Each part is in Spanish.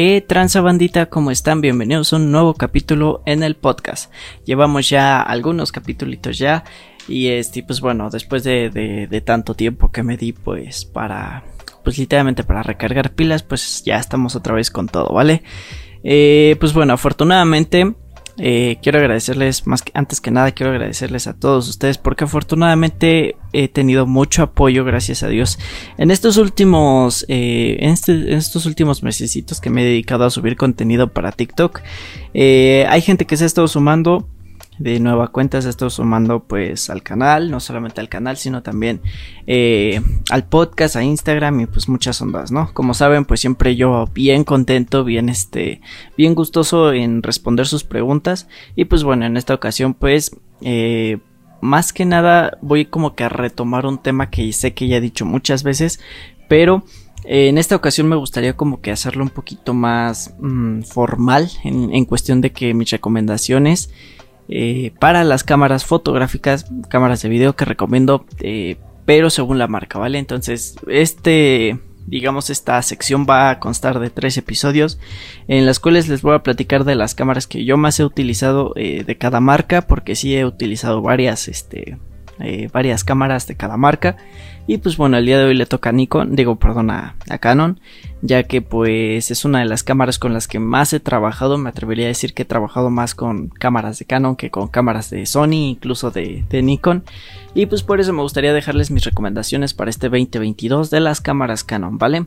¿Qué bandita? ¿Cómo están? Bienvenidos a un nuevo capítulo en el podcast. Llevamos ya algunos capítulos ya y este, pues bueno, después de, de, tanto tiempo que me di pues para, pues literalmente para recargar pilas, pues ya estamos otra vez con todo, ¿vale? Eh, pues bueno, afortunadamente eh, quiero agradecerles, más que antes que nada, quiero agradecerles a todos ustedes porque afortunadamente he tenido mucho apoyo, gracias a Dios, en estos últimos, eh, este, en, estos últimos mesecitos que me he dedicado a subir contenido para TikTok. Eh, hay gente que se ha estado sumando de nueva cuenta se está sumando pues al canal, no solamente al canal, sino también eh, al podcast, a Instagram y pues muchas ondas, ¿no? Como saben, pues siempre yo bien contento, bien este, bien gustoso en responder sus preguntas y pues bueno, en esta ocasión pues eh, más que nada voy como que a retomar un tema que sé que ya he dicho muchas veces, pero eh, en esta ocasión me gustaría como que hacerlo un poquito más mm, formal en, en, cuestión de que mis recomendaciones eh, para las cámaras fotográficas, cámaras de video que recomiendo, eh, pero según la marca, ¿vale? Entonces, este, digamos, esta sección va a constar de tres episodios en las cuales les voy a platicar de las cámaras que yo más he utilizado eh, de cada marca, porque sí he utilizado varias, este, varias cámaras de cada marca. Y pues bueno, el día de hoy le toca a Nikon, digo, perdón, a, Canon, ya que pues es una de las cámaras con las que más he trabajado. Me atrevería a decir que he trabajado más con cámaras de Canon que con cámaras de Sony, incluso de, de Nikon. Y pues por eso me gustaría dejarles mis recomendaciones para este 2022 de las cámaras Canon, ¿vale?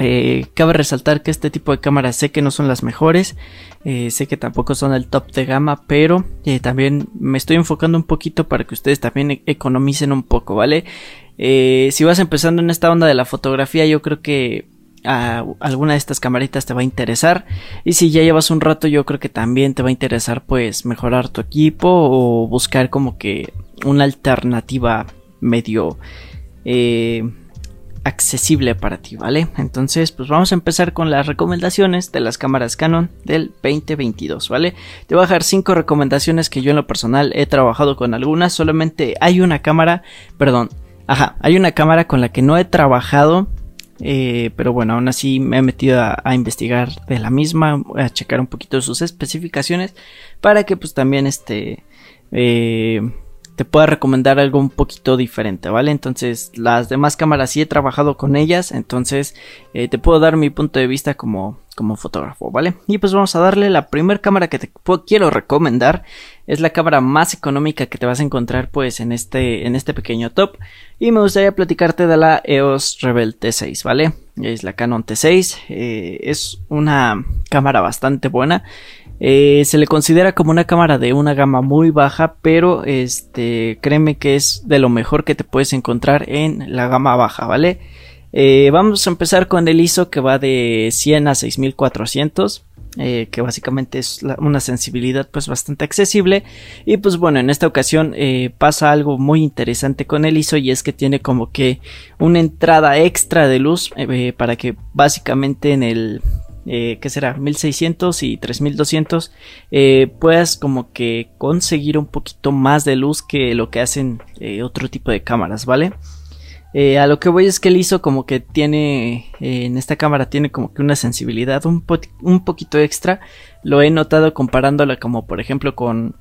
Eh, cabe resaltar que este tipo de cámaras sé que no son las mejores, eh, sé que tampoco son el top de gama, pero eh, también me estoy enfocando un poquito para que ustedes también e-, economicen un poco, ¿vale? si vas empezando en esta onda de la fotografía, yo creo que a alguna de estas camaritas te va a interesar y si ya llevas un rato yo creo que también te va a interesar pues mejorar tu equipo o buscar como que una alternativa medio accesible para ti, ¿vale? Entonces, pues vamos a empezar con las recomendaciones de las cámaras Canon del 2022, ¿vale? Te voy a dejar 5 recomendaciones que yo en lo personal he trabajado con algunas, solamente hay una cámara, perdón, ajá, hay una cámara con la que no he trabajado, eh, pero bueno, aún así me he metido a, investigar de la misma, a checar un poquito sus especificaciones para que pues también este... Eh, te pueda recomendar algo un poquito diferente, ¿vale? Entonces, las demás cámaras sí he trabajado con ellas, entonces eh, te puedo dar mi punto de vista como, como fotógrafo, ¿vale? Y pues vamos a darle la primera cámara que te quiero recomendar, es la cámara más económica que te vas a encontrar pues en este, en este pequeño top, y me gustaría platicarte de la EOS Rebel T6, ¿vale? Es la Canon T6, eh, es una cámara bastante buena, eh, se le considera como una cámara de una gama muy baja, pero este, créeme que es de lo mejor que te puedes encontrar en la gama baja, ¿vale? Eh, vamos a empezar con el ISO que va de 100 a 6400. Eh, que básicamente es una sensibilidad pues bastante accesible y pues bueno en esta ocasión pasa algo muy interesante con el ISO y es que tiene como que una entrada extra de luz para que básicamente en el eh, que será 1600 y 3200 eh, puedas como que conseguir un poquito más de luz que lo que hacen eh, otro tipo de cámaras vale a lo que voy es que el ISO como que tiene en esta cámara tiene como que una sensibilidad un, un poquito extra. Lo he notado comparándola como por ejemplo con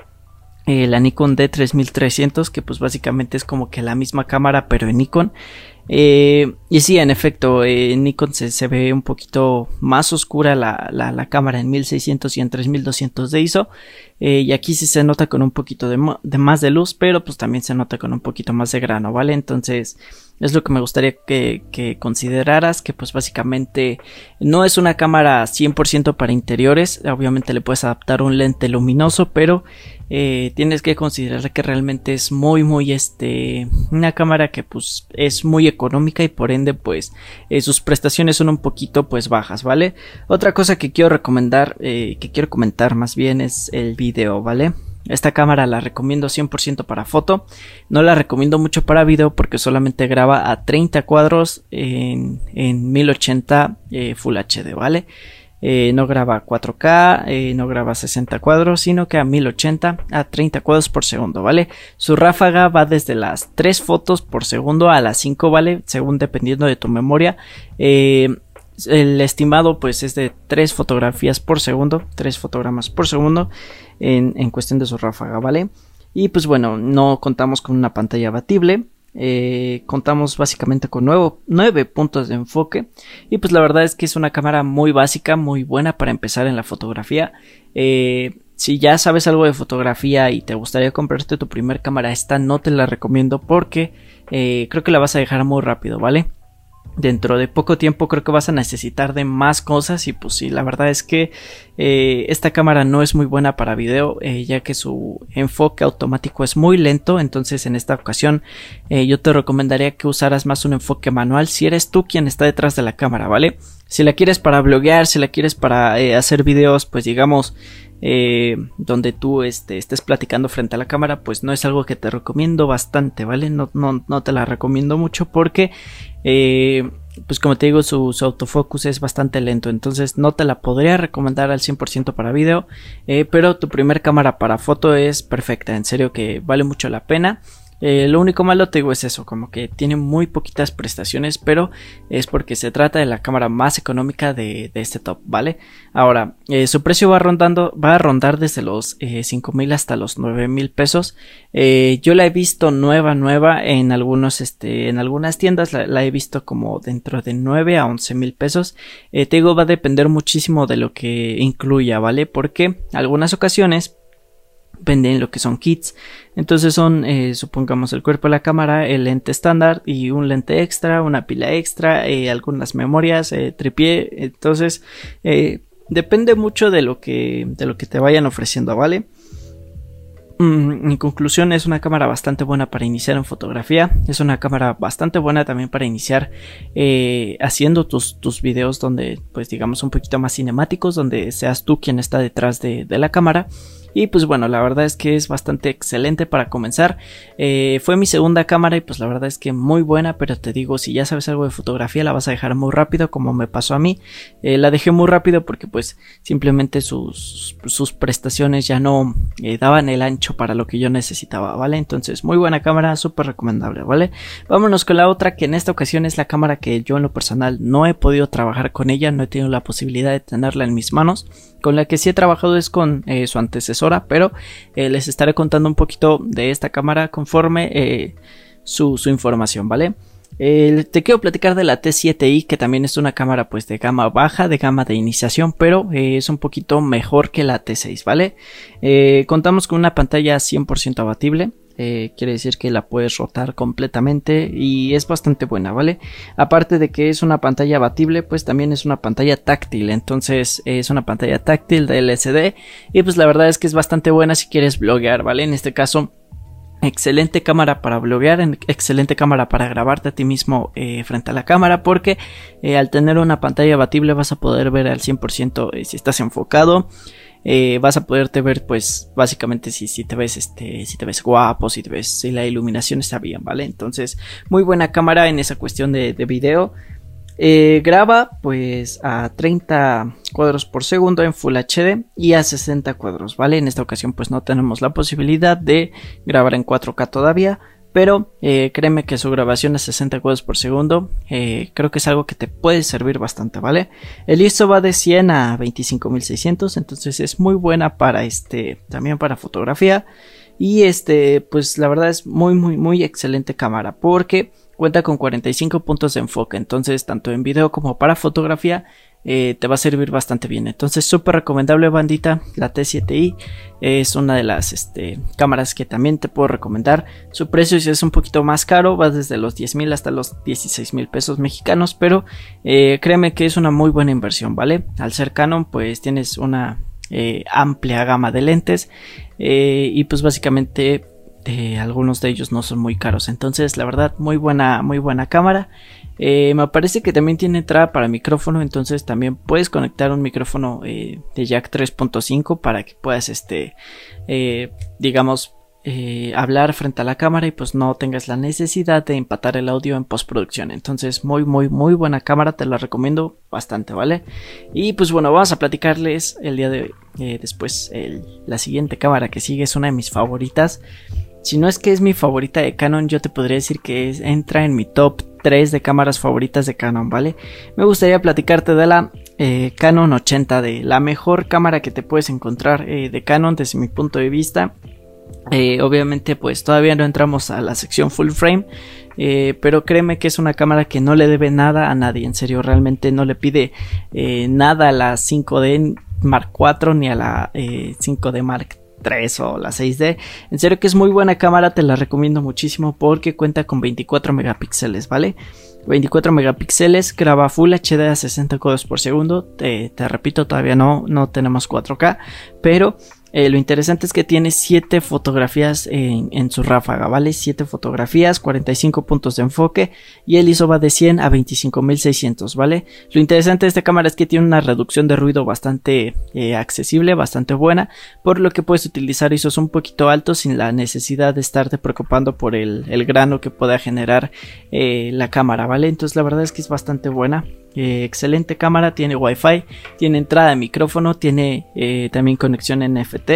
la Nikon D3300 que pues básicamente es como que la misma cámara pero en Nikon eh, y sí, en efecto, en eh, Nikon se, ve un poquito más oscura la, la, cámara en 1600 y en 3200 de ISO. Eh, y aquí sí se nota con un poquito de, más de luz, pero pues también se nota con un poquito más de grano, ¿vale? Entonces es lo que me gustaría que, consideraras, que pues básicamente no es una cámara 100% para interiores. Obviamente le puedes adaptar un lente luminoso, pero eh, tienes que considerar que realmente es muy muy este una cámara que pues es muy económica y por ende pues eh, sus prestaciones son un poquito pues bajas vale otra cosa que quiero recomendar eh, que quiero comentar más bien es el video vale esta cámara la recomiendo 100% para foto no la recomiendo mucho para video porque solamente graba a 30 cuadros en, en 1080 Full HD vale eh, no graba 4K, eh, no graba 60 cuadros, sino que a 1080 a 30 cuadros por segundo, ¿vale? Su ráfaga va desde las 3 fotos por segundo a las 5, ¿vale? Según dependiendo de tu memoria. Eh, el estimado pues es de 3 fotografías por segundo, 3 fotogramas por segundo en, cuestión de su ráfaga, ¿vale? Y pues bueno, no contamos con una pantalla abatible, eh, contamos básicamente con nuevo, 9 puntos de enfoque y pues la verdad es que es una cámara muy básica, muy buena para empezar en la fotografía. Eh, si ya sabes algo de fotografía y te gustaría comprarte tu primer cámara, esta no te la recomiendo porque eh, creo que la vas a dejar muy rápido, ¿vale? Dentro de poco tiempo creo que vas a necesitar de más cosas y pues sí, la verdad es que eh, esta cámara no es muy buena para video eh, ya que su enfoque automático es muy lento entonces en esta ocasión eh, yo te recomendaría que usaras más un enfoque manual si eres tú quien está detrás de la cámara, ¿vale? Si la quieres para bloguear, si la quieres para hacer videos pues digamos donde tú este, estés platicando frente a la cámara, pues no es algo que te recomiendo bastante, ¿vale? No, no, no te la recomiendo mucho porque, eh, pues como te digo, su, autofocus es bastante lento, entonces no te la podría recomendar al 100% para video, eh, pero tu primer cámara para foto es perfecta, en serio que vale mucho la pena. Eh, lo único malo te digo es eso, como que tiene muy poquitas prestaciones, pero es porque se trata de la cámara más económica de, este top, ¿vale? Ahora, eh, su precio va rondando, va a rondar desde los eh, cinco mil hasta los nueve mil pesos. yo la he visto nueva, nueva en algunos, este, en algunas tiendas la, he visto como dentro de 9 a 11 mil pesos. te digo, va a depender muchísimo de lo que incluya, ¿vale? Porque algunas ocasiones venden lo que son kits. Entonces son, eh, supongamos, el cuerpo de la cámara, el lente estándar y un lente extra, una pila extra, eh, algunas memorias, eh, tripié. Entonces, depende mucho de lo que, de lo que te vayan ofreciendo, ¿vale? Mm, en conclusión, es una cámara bastante buena para iniciar en fotografía. Es una cámara bastante buena también para iniciar haciendo tus, tus videos donde, pues digamos, un poquito más cinemáticos, donde seas tú quien está detrás de, de la cámara. Y pues bueno, la verdad es que es bastante excelente para comenzar. Eh, fue mi segunda cámara y pues la verdad es que muy buena, pero te digo, si ya sabes algo de fotografía la vas a dejar muy rápido como me pasó a mí. Eh, la dejé muy rápido porque pues simplemente sus, sus prestaciones ya no eh, daban el ancho para lo que yo necesitaba, ¿vale? Entonces, muy buena cámara, súper recomendable, ¿vale? Vámonos con la otra que en esta ocasión es la cámara que yo en lo personal no he podido trabajar con ella, no he tenido la posibilidad de tenerla en mis manos. Con la que sí he trabajado es con su antecesor pero eh, les estaré contando un poquito de esta cámara conforme eh, su, información, ¿vale? te quiero platicar de la T7i, que también es una cámara pues de gama baja, de gama de iniciación, pero eh, es un poquito mejor que la T6, ¿vale? contamos con una pantalla 100% abatible, eh, quiere decir que la puedes rotar completamente y es bastante buena, ¿vale? Aparte de que es una pantalla abatible, pues también es una pantalla táctil, entonces es una pantalla táctil de LCD y pues la verdad es que es bastante buena si quieres bloguear, ¿vale? En este caso Excelente cámara para bloguear, excelente cámara para grabarte a ti mismo eh, frente a la cámara porque eh, al tener una pantalla abatible vas a poder ver al 100% si estás enfocado, eh, vas a poderte ver pues básicamente si, si te ves este si te ves guapo si te ves si la iluminación está bien vale entonces muy buena cámara en esa cuestión de, de video eh, graba pues a 30 cuadros por segundo en Full HD y a 60 cuadros, ¿vale? En esta ocasión pues no tenemos la posibilidad de grabar en 4K todavía, pero eh, créeme que su grabación a 60 cuadros por segundo eh, creo que es algo que te puede servir bastante, ¿vale? El ISO va de 100 a 25600, entonces es muy buena para este, también para fotografía y este, pues la verdad es muy muy muy excelente cámara porque cuenta con 45 puntos de enfoque, entonces tanto en video como para fotografía eh, te va a servir bastante bien. Entonces, súper recomendable, bandita. La T7i es una de las este, cámaras que también te puedo recomendar. Su precio es un poquito más caro, va desde los 10 mil hasta los 16 mil pesos mexicanos, pero eh, créeme que es una muy buena inversión, ¿vale? Al ser Canon, pues tienes una eh, amplia gama de lentes y pues básicamente algunos de ellos no son muy caros. Entonces, la verdad, muy buena, muy buena cámara. Eh, me parece que también tiene entrada para micrófono, entonces también puedes conectar un micrófono eh, de jack 3.5 para que puedas, este, eh, digamos, hablar frente a la cámara y pues no tengas la necesidad de empatar el audio en postproducción. Entonces, muy, muy, muy buena cámara, te la recomiendo bastante, ¿vale? Y pues bueno, vamos a platicarles el día de hoy. después, la siguiente cámara que sigue es una de mis favoritas. Si no es que es mi favorita de Canon, yo te podría decir que entra en mi top 3 de cámaras favoritas de Canon, ¿vale? Me gustaría platicarte de la eh, Canon 80 d la mejor cámara que te puedes encontrar eh, de Canon desde mi punto de vista. Eh, obviamente pues todavía no entramos a la sección full frame, pero créeme que es una cámara que no le debe nada a nadie, en serio, realmente no le pide nada a la 5D Mark IV ni a la 5D Mark 3 o la 6D. En serio que es muy buena cámara, te la recomiendo muchísimo porque cuenta con 24 megapíxeles, ¿vale? 24 megapíxeles, graba Full HD a 60 cuadros por segundo. Te, te repito, todavía no, no tenemos 4K, pero eh, lo interesante es que tiene 7 fotografías en, su ráfaga, ¿vale? 7 fotografías, 45 puntos de enfoque y el ISO va de 100 a 25600, ¿vale? Lo interesante de esta cámara es que tiene una reducción de ruido bastante eh, accesible, bastante buena, por lo que puedes utilizar ISOs un poquito altos sin la necesidad de estarte preocupando por el, grano que pueda generar eh, la cámara, ¿vale? Entonces la verdad es que es bastante buena. Eh, excelente cámara, tiene wifi, tiene entrada de micrófono, tiene eh, también conexión NFT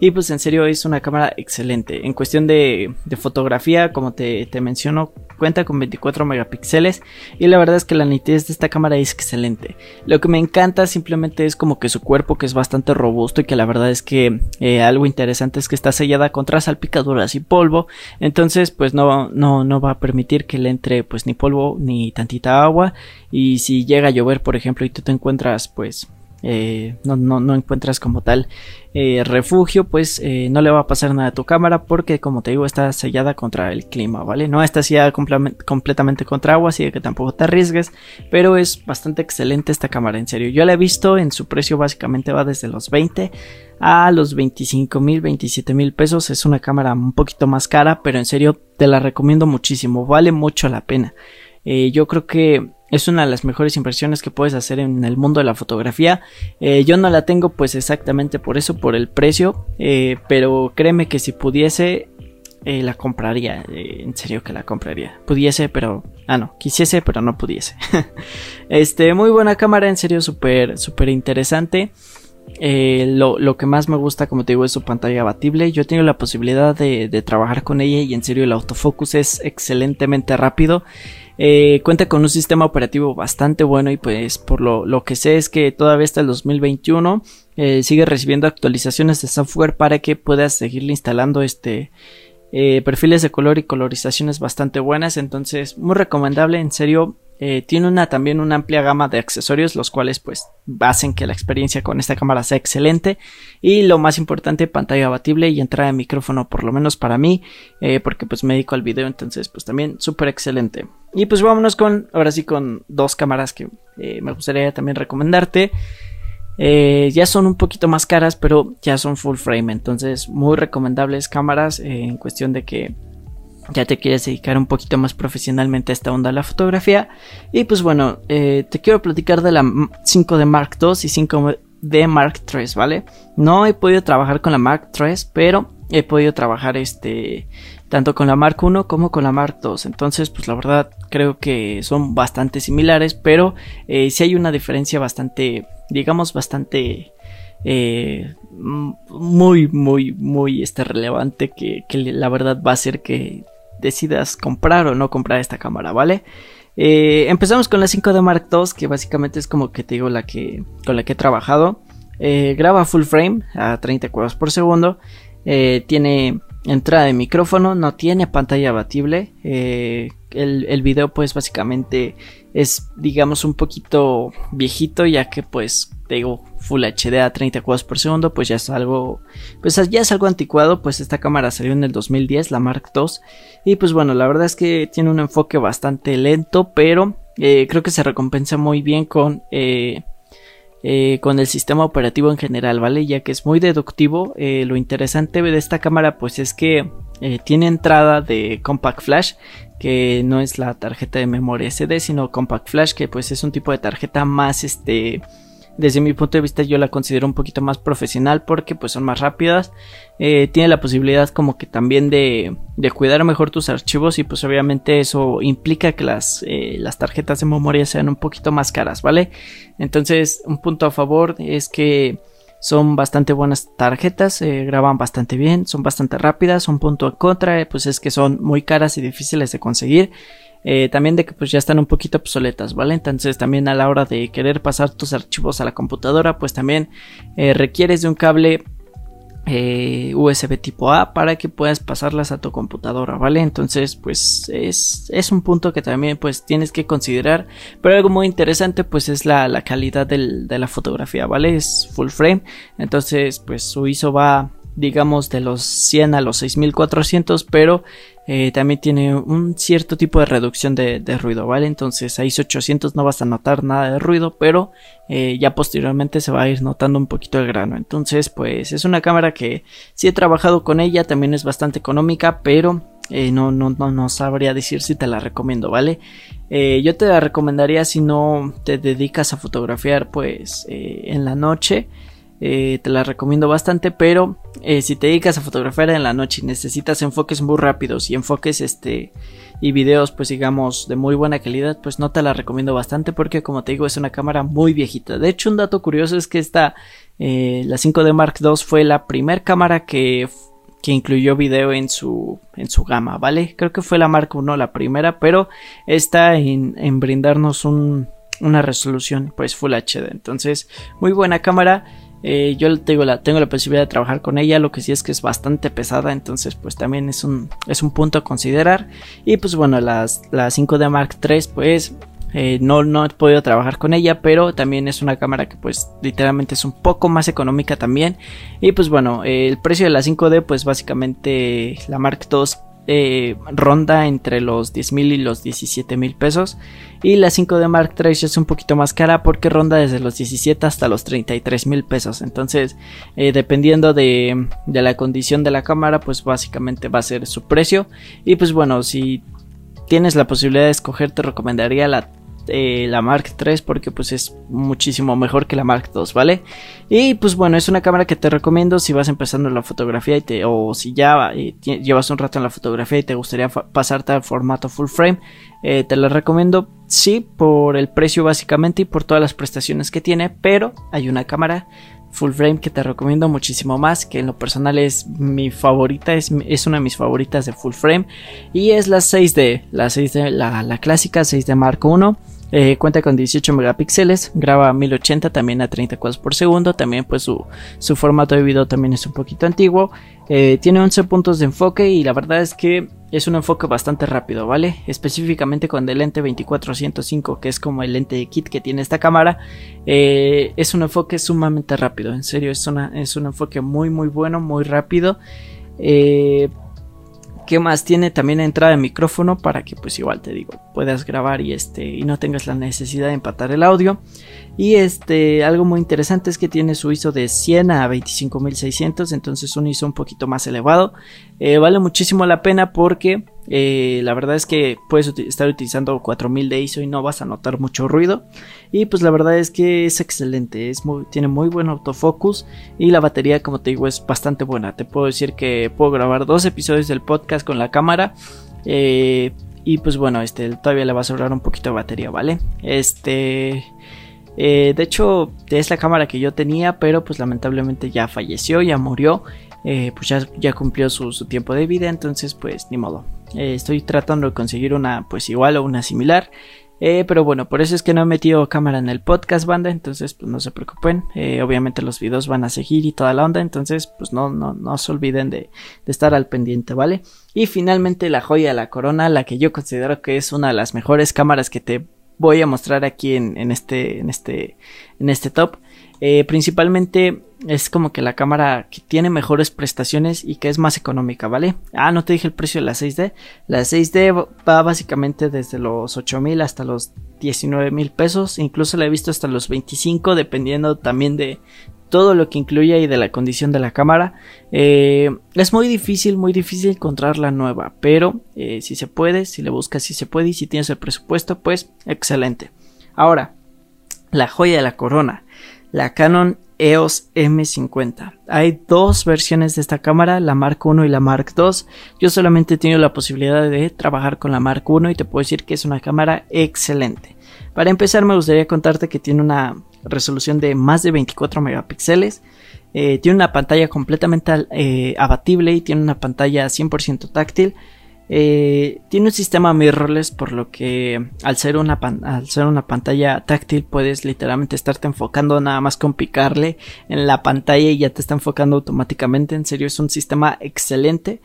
y pues en serio es una cámara excelente. En cuestión de, fotografía, como te, te, menciono, cuenta con 24 megapíxeles y la verdad es que la nitidez de esta cámara es excelente. Lo que me encanta simplemente es como que su cuerpo que es bastante robusto y que la verdad es que eh, algo interesante es que está sellada contra salpicaduras y polvo, entonces pues no, no, no va a permitir que le entre pues ni polvo ni tantita agua y si llega a llover, por ejemplo, y tú te encuentras, pues, eh, no, no, no, encuentras como tal eh, refugio, pues eh, no le va a pasar nada a tu cámara porque como te digo está sellada contra el clima, ¿vale? No está sellada completamente contra agua, así que tampoco te arriesgues, pero es bastante excelente esta cámara, en serio. Yo la he visto en su precio básicamente va desde los 20 a los 25 mil, 27 mil pesos. Es una cámara un poquito más cara, pero en serio te la recomiendo muchísimo, vale mucho la pena. yo creo que es una de las mejores inversiones que puedes hacer en el mundo de la fotografía. Eh, yo no la tengo pues exactamente por eso, por el precio, eh, pero créeme que si pudiese, eh, la compraría. en serio que la compraría. Pudiese, pero... Ah, no, quisiese, pero no pudiese. este, muy buena cámara, en serio, súper, súper interesante. lo, lo, que más me gusta, como te digo, es su pantalla abatible. Yo tengo la posibilidad de, de trabajar con ella y en serio el autofocus es excelentemente rápido. Eh, cuenta con un sistema operativo bastante bueno y pues por lo, que sé es que todavía hasta el 2021 eh, sigue recibiendo actualizaciones de software para que puedas seguirle instalando este eh, perfiles de color y colorizaciones bastante buenas. Entonces muy recomendable en serio eh, tiene una también una amplia gama de accesorios, los cuales pues hacen que la experiencia con esta cámara sea excelente. Y lo más importante, pantalla abatible y entrada de micrófono, por lo menos para mí, eh, porque pues me dedico al video, entonces pues también súper excelente. Y pues vámonos con, ahora sí, con dos cámaras que eh, me gustaría también recomendarte. ya son un poquito más caras, pero ya son full frame, entonces muy recomendables cámaras en cuestión de que ya te quieres dedicar un poquito más profesionalmente a esta onda de la fotografía. Y pues bueno, eh, te quiero platicar de la 5D Mark II y 5D Mark III, ¿vale? No he podido trabajar con la Mark III, pero he podido trabajar este tanto con la Mark I como con la Mark II. Entonces, pues la verdad creo que son bastante similares, pero eh, sí hay una diferencia bastante, digamos, bastante eh, muy, muy, muy este, relevante que, que, la verdad va a ser que decidas comprar o no comprar esta cámara, ¿vale? Eh, empezamos con la 5D Mark II, que básicamente es como que te digo la que con la que he trabajado. Eh, graba full frame a 30 cuadros por segundo. Eh, tiene entrada de micrófono, no tiene pantalla abatible. el, el, video pues básicamente es digamos un poquito viejito ya que pues digo Full HD a 30 cuadros por segundo, pues ya es algo, pues ya es algo anticuado, pues esta cámara salió en el 2010, la Mark II, y pues bueno, la verdad es que tiene un enfoque bastante lento, pero eh, creo que se recompensa muy bien con, eh, eh, con el sistema operativo en general, ¿vale? Ya que es muy deductivo, lo interesante de esta cámara pues es que tiene entrada de Compact Flash, que no es la tarjeta de memoria SD, sino Compact Flash, que pues es un tipo de tarjeta más este desde mi punto de vista yo la considero un poquito más profesional porque pues son más rápidas. Eh, tiene la posibilidad como que también de, de, cuidar mejor tus archivos y pues obviamente eso implica que las, eh, las tarjetas de memoria sean un poquito más caras vale entonces un punto a favor es que son bastante buenas tarjetas, eh, graban bastante bien, son bastante rápidas. Un punto en contra, pues es que son muy caras y difíciles de conseguir. eh, también de que pues ya están un poquito obsoletas, ¿vale? Entonces también a la hora de querer pasar tus archivos a la computadora, pues también eh, requieres de un cable eh, USB tipo A para que puedas pasarlas a tu computadora, ¿vale? Entonces, pues es, es, un punto que también pues tienes que considerar. Pero algo muy interesante pues es la, la calidad del, de la fotografía, ¿vale? Es full frame. Entonces, pues su ISO va digamos de los 100 a los 6400 pero eh, también tiene un cierto tipo de reducción de, ruido vale entonces a ISO 800 no vas a notar nada de ruido pero eh, ya posteriormente se va a ir notando un poquito el grano entonces pues es una cámara que si he trabajado con ella también es bastante económica pero eh, no, no, no, no sabría decir si te la recomiendo, ¿vale? yo te la recomendaría si no te dedicas a fotografiar pues en la noche eh, te la recomiendo bastante, pero eh, si te dedicas a fotografiar en la noche y necesitas enfoques muy rápidos y enfoques este y videos pues digamos de muy buena calidad, pues no te la recomiendo bastante porque como te digo es una cámara muy viejita. De hecho un dato curioso es que esta eh, la 5D Mark II fue la primera cámara que que incluyó video en su en su gama, ¿vale? Creo que fue la Mark I la primera, pero está en, en brindarnos un, una resolución pues Full HD. Entonces, muy buena cámara. Eh, yo tengo la, tengo la posibilidad de trabajar con ella, lo que sí es que es bastante pesada, entonces pues también es un, es un punto a considerar. Y pues bueno, las, la 5D Mark III pues eh, no, no he podido trabajar con ella, pero también es una cámara que pues literalmente es un poco más económica también. Y pues bueno, el precio de la 5D pues básicamente la Mark II eh, ronda entre los 10 mil y los 17 mil pesos. Y la 5D Mark III es un poquito más cara porque ronda desde los 17 hasta los 33 mil pesos. Entonces, eh, dependiendo de, de la condición de la cámara, pues básicamente va a ser su precio. Y pues bueno, si tienes la posibilidad de escoger, te recomendaría la eh, la Mark III porque pues es muchísimo mejor que la Mark II, ¿vale? Y pues bueno, es una cámara que te recomiendo si vas empezando la fotografía y te, o si ya eh, llevas un rato en la fotografía y te gustaría pasarte al formato full frame, eh, te la recomiendo sí por el precio básicamente y por todas las prestaciones que tiene, pero hay una cámara full frame que te recomiendo muchísimo más, que en lo personal es mi favorita, es, es una de mis favoritas de full frame y es la 6D, la 6D, la, la clásica 6D Mark 1 eh, cuenta con 18 megapíxeles, graba a 1080 también a 30 cuadros por segundo, también pues su, formato de video también es un poquito antiguo, eh, tiene 11 puntos de enfoque y la verdad es que es un enfoque bastante rápido, ¿vale? Específicamente con el lente 2405 que es como el lente de kit que tiene esta cámara, eh, es un enfoque sumamente rápido, en serio es, una, es un enfoque muy muy bueno, muy rápido. ¿Qué más? Tiene también entrada de micrófono para que pues igual te digo, puedas grabar y este y no tengas la necesidad de empatar el audio. Y este algo muy interesante es que tiene su ISO de 100 a 25600, entonces un ISO un poquito más elevado. Eh, vale muchísimo la pena porque eh, la verdad es que puedes estar utilizando 4000 de ISO y no vas a notar mucho ruido. Y pues la verdad es que es excelente, es tiene muy buen autofocus y la batería como te digo es bastante buena. Te puedo decir que puedo grabar dos episodios del podcast con la cámara. Eh, y pues bueno, este todavía le va a sobrar un poquito de batería, ¿vale? Este... Eh, de hecho, es la cámara que yo tenía, pero pues lamentablemente ya falleció, ya murió. pues ya, ya cumplió su, tiempo de vida, entonces pues ni modo. Eh, estoy tratando de conseguir una pues igual o una similar. Eh, pero bueno, por eso es que no he metido cámara en el podcast, banda. Entonces, pues no se preocupen. Eh, obviamente los videos van a seguir y toda la onda. Entonces, pues no, no, no se olviden de, de, estar al pendiente, ¿vale? Y finalmente la joya la corona, la que yo considero que es una de las mejores cámaras que te voy a mostrar aquí en, en este, en este, en este top. Eh, principalmente es como que la cámara que tiene mejores prestaciones y que es más económica, ¿vale? Ah, no te dije el precio de la 6D. La 6D va básicamente desde los 8 mil hasta los 19 mil pesos. Incluso la he visto hasta los 25, dependiendo también de todo lo que incluye y de la condición de la cámara. Eh, es muy difícil, muy difícil encontrar la nueva, pero eh, si se puede, si le buscas, si se puede y si tienes el presupuesto, pues excelente. Ahora, la joya de la corona la Canon EOS M50. Hay dos versiones de esta cámara, la Mark I y la Mark II. Yo solamente he tenido la posibilidad de trabajar con la Mark I y te puedo decir que es una cámara excelente. Para empezar me gustaría contarte que tiene una resolución de más de 24 megapíxeles. Eh, tiene una pantalla completamente eh, abatible y tiene una pantalla 100% táctil. Eh, tiene un sistema mirrorless por lo que al ser, una al ser una pantalla táctil puedes literalmente estarte enfocando nada más con picarle en la pantalla y ya te está enfocando automáticamente. En serio es un sistema excelente.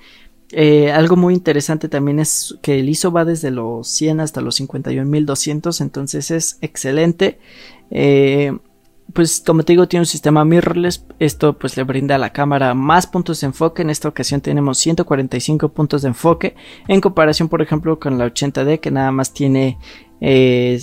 Eh, algo muy interesante también es que el ISO va desde los 100 hasta los 51200, entonces es excelente. Eh, pues como te digo tiene un sistema mirrorless, esto pues le brinda a la cámara más puntos de enfoque, en esta ocasión tenemos 145 puntos de enfoque en comparación por ejemplo con la 80D que nada más tiene eh,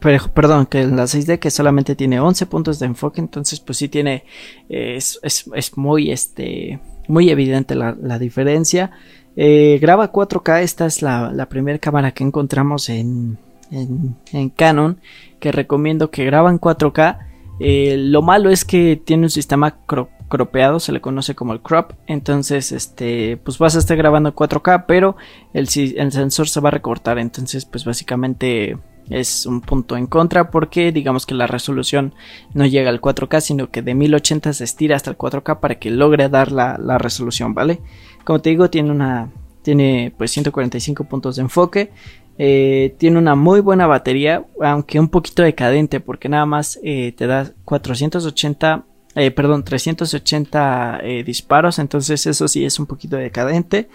perdón, que la 6D que solamente tiene 11 puntos de enfoque, entonces pues sí tiene, es, es, muy, este, muy evidente la, diferencia. Eh, graba 4K, esta es la, la primera cámara que encontramos en, en, Canon, que recomiendo que graban 4K. Eh, lo malo es que tiene un sistema cropeado, se le conoce como el crop. Entonces, este, pues vas a estar grabando 4K, pero el, sensor se va a recortar. Entonces, pues básicamente es un punto en contra porque digamos que la resolución no llega al 4K sino que de 1080 se estira hasta el 4K para que logre dar la, resolución, ¿vale? Como te digo, tiene una tiene pues 145 puntos de enfoque, eh, tiene una muy buena batería, aunque un poquito decadente porque nada más eh, te da 480 eh, perdón, 380 disparos, entonces eso sí es un poquito decadente.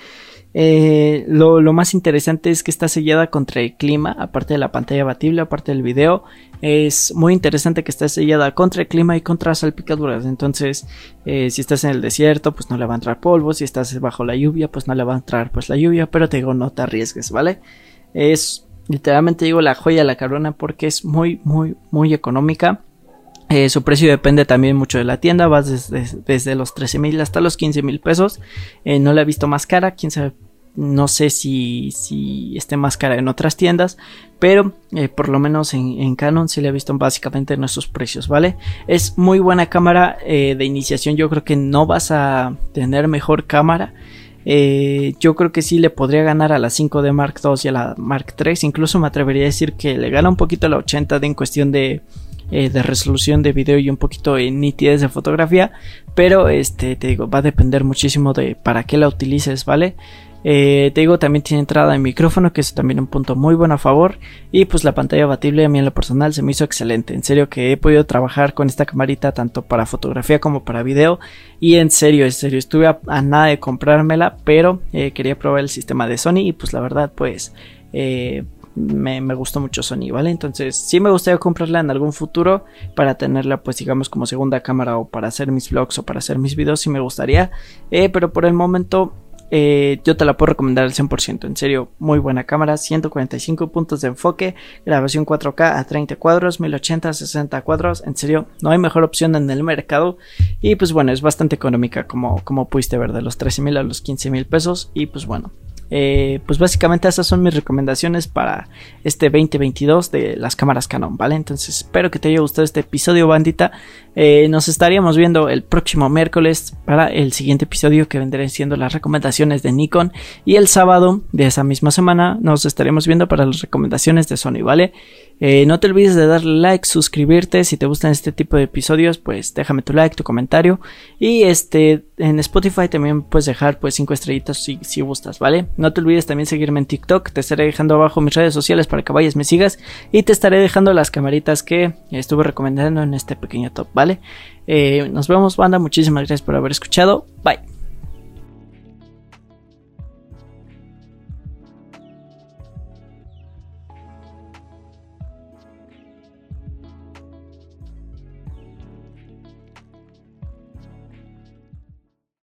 Eh, lo, más interesante es que está sellada contra el clima, aparte de la pantalla abatible, aparte del video. Es muy interesante que está sellada contra el clima y contra salpicaduras. Entonces, si estás en el desierto, pues no le va a entrar polvo. Si estás bajo la lluvia, pues no le va a entrar pues la lluvia. Pero te digo, no te arriesgues, ¿vale? Es literalmente digo la joya de la corona porque es muy, muy, muy económica. Eh, su precio depende también mucho de la tienda, va desde, los 13 mil hasta los 15 mil pesos. no la he visto más cara, quién sabe no sé si, si esté más cara en otras tiendas, pero eh, por lo menos en, Canon sí le he visto básicamente nuestros precios, ¿vale? Es muy buena cámara eh, de iniciación, yo creo que no vas a tener mejor cámara. Eh, yo creo que sí le podría ganar a la 5D Mark II y a la Mark III. Incluso me atrevería a decir que le gana un poquito a la 80D en cuestión de, de resolución de video y un poquito de nitidez de fotografía. Pero este te digo, va a depender muchísimo de para qué la utilices, ¿vale? Eh, te digo, también tiene entrada de micrófono, que es también un punto muy bueno a favor. Y pues la pantalla abatible a mí en lo personal se me hizo excelente. En serio que he podido trabajar con esta camarita tanto para fotografía como para video. Y en serio, en serio, estuve a, nada de comprármela, pero eh, quería probar el sistema de Sony y pues la verdad pues... Eh, me, me, gustó mucho Sony, ¿vale? Entonces sí me gustaría comprarla en algún futuro para tenerla pues digamos como segunda cámara o para hacer mis vlogs o para hacer mis videos, sí me gustaría. pero por el momento eh, yo te la puedo recomendar al 100%. En serio, muy buena cámara. 145 puntos de enfoque. Grabación 4K a 30 cuadros. 1080 a 60 cuadros. En serio, no hay mejor opción en el mercado. Y pues bueno, es bastante económica como, como pudiste ver. De los 13 mil a los 15 mil pesos. Y pues bueno, eh, pues básicamente esas son mis recomendaciones para este 2022 de las cámaras Canon, ¿vale? Entonces espero que te haya gustado este episodio, bandita. Eh, nos estaríamos viendo el próximo miércoles para el siguiente episodio que vendrán siendo las recomendaciones de Nikon. Y el sábado de esa misma semana nos estaremos viendo para las recomendaciones de Sony, ¿vale? Eh, no te olvides de darle like, suscribirte. Si te gustan este tipo de episodios, pues déjame tu like, tu comentario. Y este, en Spotify también puedes dejar pues 5 estrellitas si, si gustas, ¿vale? No te olvides también seguirme en TikTok. Te estaré dejando abajo mis redes sociales para que vayas, me sigas. Y te estaré dejando las camaritas que estuve recomendando en este pequeño top, ¿vale? Eh, nos vemos, banda. Muchísimas gracias por haber escuchado. Bye.